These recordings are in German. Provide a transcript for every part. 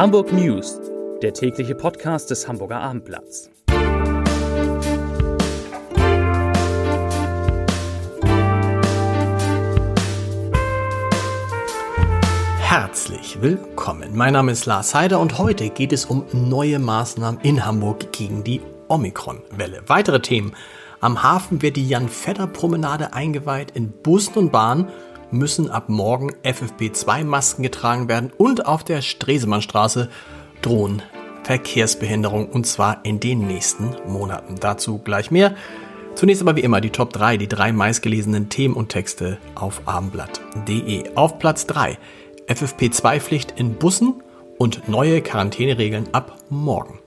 Hamburg News, der tägliche Podcast des Hamburger Abendblatts. Herzlich willkommen. Mein Name ist Lars Heider und heute geht es um neue Maßnahmen in Hamburg gegen die Omikron-Welle. Weitere Themen. Am Hafen wird die Jan-Fedder-Promenade eingeweiht. In Bussen und Bahnen müssen ab morgen FFP2-Masken getragen werden und auf der Stresemannstraße drohen Verkehrsbehinderungen und zwar in den nächsten Monaten. Dazu gleich mehr. Zunächst aber wie immer die Top 3, die drei meistgelesenen Themen und Texte auf abendblatt.de. Auf Platz 3 FFP2-Pflicht in Bussen und neue Quarantäneregeln ab morgen.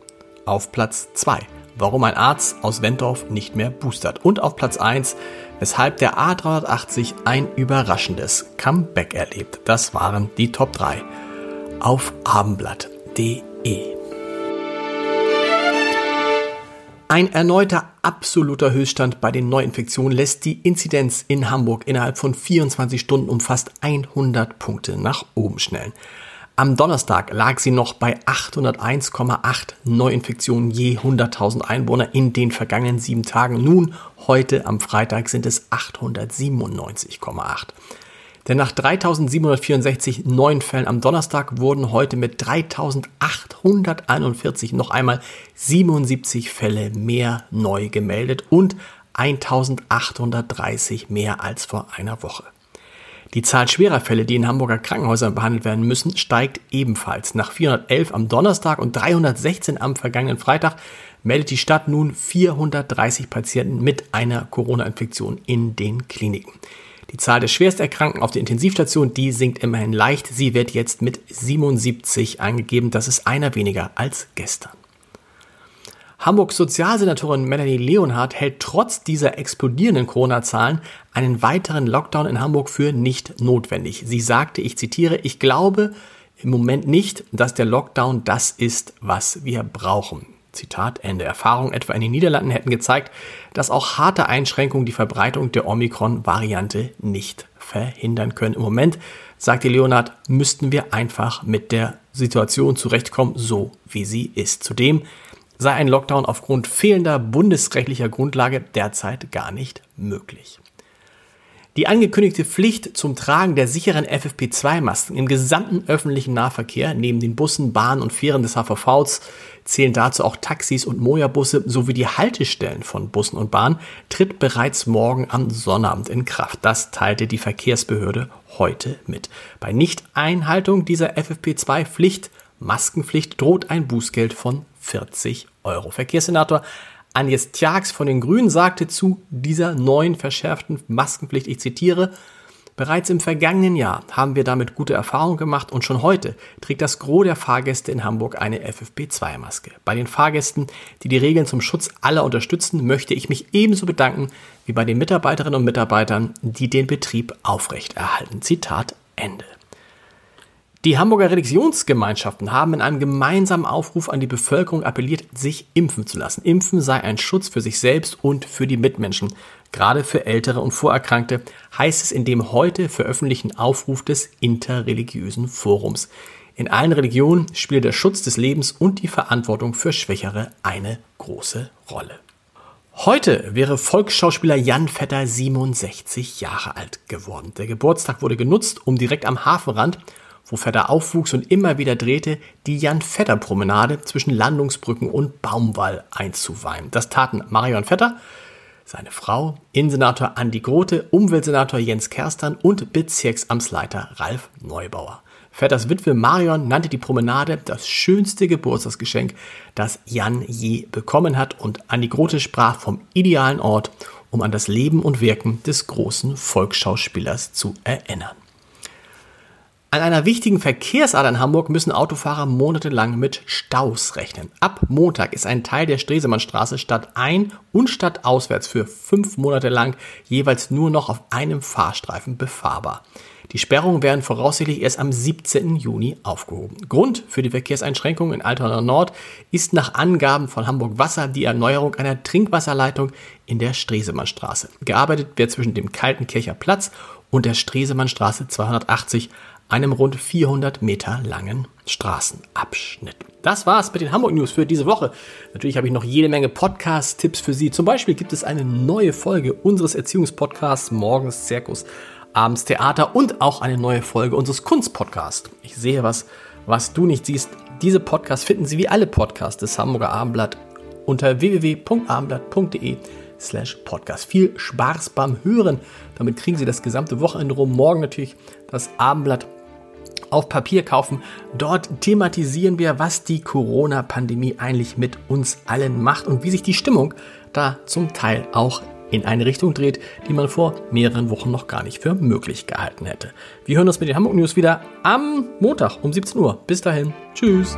Auf Platz 2. Warum ein Arzt aus Wendorf nicht mehr boostert. Und auf Platz 1. Weshalb der A380 ein überraschendes Comeback erlebt. Das waren die Top 3 auf abendblatt.de. Ein erneuter absoluter Höchststand bei den Neuinfektionen lässt die Inzidenz in Hamburg innerhalb von 24 Stunden um fast 100 Punkte nach oben schnellen. Am Donnerstag lag sie noch bei 801,8 Neuinfektionen je 100.000 Einwohner in den vergangenen sieben Tagen. Nun, heute am Freitag sind es 897,8. Denn nach 3764 neuen Fällen am Donnerstag wurden heute mit 3841 noch einmal 77 Fälle mehr neu gemeldet und 1830 mehr als vor einer Woche. Die Zahl schwerer Fälle, die in Hamburger Krankenhäusern behandelt werden müssen, steigt ebenfalls. Nach 411 am Donnerstag und 316 am vergangenen Freitag meldet die Stadt nun 430 Patienten mit einer Corona-Infektion in den Kliniken. Die Zahl der Schwersterkrankten auf der Intensivstation, die sinkt immerhin leicht. Sie wird jetzt mit 77 angegeben. Das ist einer weniger als gestern. Hamburgs Sozialsenatorin Melanie Leonhardt hält trotz dieser explodierenden Corona-Zahlen einen weiteren Lockdown in Hamburg für nicht notwendig. Sie sagte, ich zitiere, ich glaube im Moment nicht, dass der Lockdown das ist, was wir brauchen. Zitat Ende. Erfahrungen etwa in den Niederlanden hätten gezeigt, dass auch harte Einschränkungen die Verbreitung der Omikron-Variante nicht verhindern können. Im Moment, sagte Leonard, müssten wir einfach mit der Situation zurechtkommen, so wie sie ist. Zudem sei ein Lockdown aufgrund fehlender bundesrechtlicher Grundlage derzeit gar nicht möglich. Die angekündigte Pflicht zum Tragen der sicheren FFP2-Masken im gesamten öffentlichen Nahverkehr, neben den Bussen, Bahnen und Fähren des HVVs, zählen dazu auch Taxis und Moja-Busse sowie die Haltestellen von Bussen und Bahnen, tritt bereits morgen am Sonnabend in Kraft. Das teilte die Verkehrsbehörde heute mit. Bei Nichteinhaltung dieser FFP2-Pflicht, Maskenpflicht, droht ein Bußgeld von 40 Euro. Verkehrssenator Agnes Tjax von den Grünen sagte zu dieser neuen verschärften Maskenpflicht, ich zitiere, Bereits im vergangenen Jahr haben wir damit gute Erfahrungen gemacht und schon heute trägt das Gros der Fahrgäste in Hamburg eine FFP2-Maske. Bei den Fahrgästen, die die Regeln zum Schutz aller unterstützen, möchte ich mich ebenso bedanken wie bei den Mitarbeiterinnen und Mitarbeitern, die den Betrieb aufrechterhalten. Zitat Ende. Die Hamburger Religionsgemeinschaften haben in einem gemeinsamen Aufruf an die Bevölkerung appelliert, sich impfen zu lassen. Impfen sei ein Schutz für sich selbst und für die Mitmenschen. Gerade für Ältere und Vorerkrankte heißt es in dem heute veröffentlichten Aufruf des interreligiösen Forums. In allen Religionen spielt der Schutz des Lebens und die Verantwortung für Schwächere eine große Rolle. Heute wäre Volksschauspieler Jan Vetter 67 Jahre alt geworden. Der Geburtstag wurde genutzt, um direkt am Hafenrand wo Vetter aufwuchs und immer wieder drehte, die Jan-Vetter-Promenade zwischen Landungsbrücken und Baumwall einzuweihen. Das taten Marion Vetter, seine Frau, Innensenator Andi Grote, Umweltsenator Jens Kerstern und Bezirksamtsleiter Ralf Neubauer. Vetters Witwe Marion nannte die Promenade das schönste Geburtstagsgeschenk, das Jan je bekommen hat und Andi Grote sprach vom idealen Ort, um an das Leben und Wirken des großen Volksschauspielers zu erinnern. An einer wichtigen Verkehrsader in Hamburg müssen Autofahrer monatelang mit Staus rechnen. Ab Montag ist ein Teil der Stresemannstraße statt ein- und statt auswärts für fünf Monate lang jeweils nur noch auf einem Fahrstreifen befahrbar. Die Sperrungen werden voraussichtlich erst am 17. Juni aufgehoben. Grund für die Verkehrseinschränkungen in Altona Nord ist nach Angaben von Hamburg Wasser die Erneuerung einer Trinkwasserleitung in der Stresemannstraße. Gearbeitet wird zwischen dem Kaltenkircher Platz und der Stresemannstraße 280 einem rund 400 Meter langen Straßenabschnitt. Das war's mit den Hamburg News für diese Woche. Natürlich habe ich noch jede Menge Podcast-Tipps für Sie. Zum Beispiel gibt es eine neue Folge unseres Erziehungspodcasts Morgens Zirkus, abends Theater und auch eine neue Folge unseres Kunstpodcasts. Ich sehe was, was du nicht siehst. Diese Podcasts finden Sie wie alle Podcasts des Hamburger Abendblatt unter www.abendblatt.de slash podcast. Viel Spaß beim Hören. Damit kriegen Sie das gesamte Wochenende rum. Morgen natürlich das Abendblatt auf Papier kaufen. Dort thematisieren wir, was die Corona-Pandemie eigentlich mit uns allen macht und wie sich die Stimmung da zum Teil auch in eine Richtung dreht, die man vor mehreren Wochen noch gar nicht für möglich gehalten hätte. Wir hören uns mit den Hamburg News wieder am Montag um 17 Uhr. Bis dahin. Tschüss.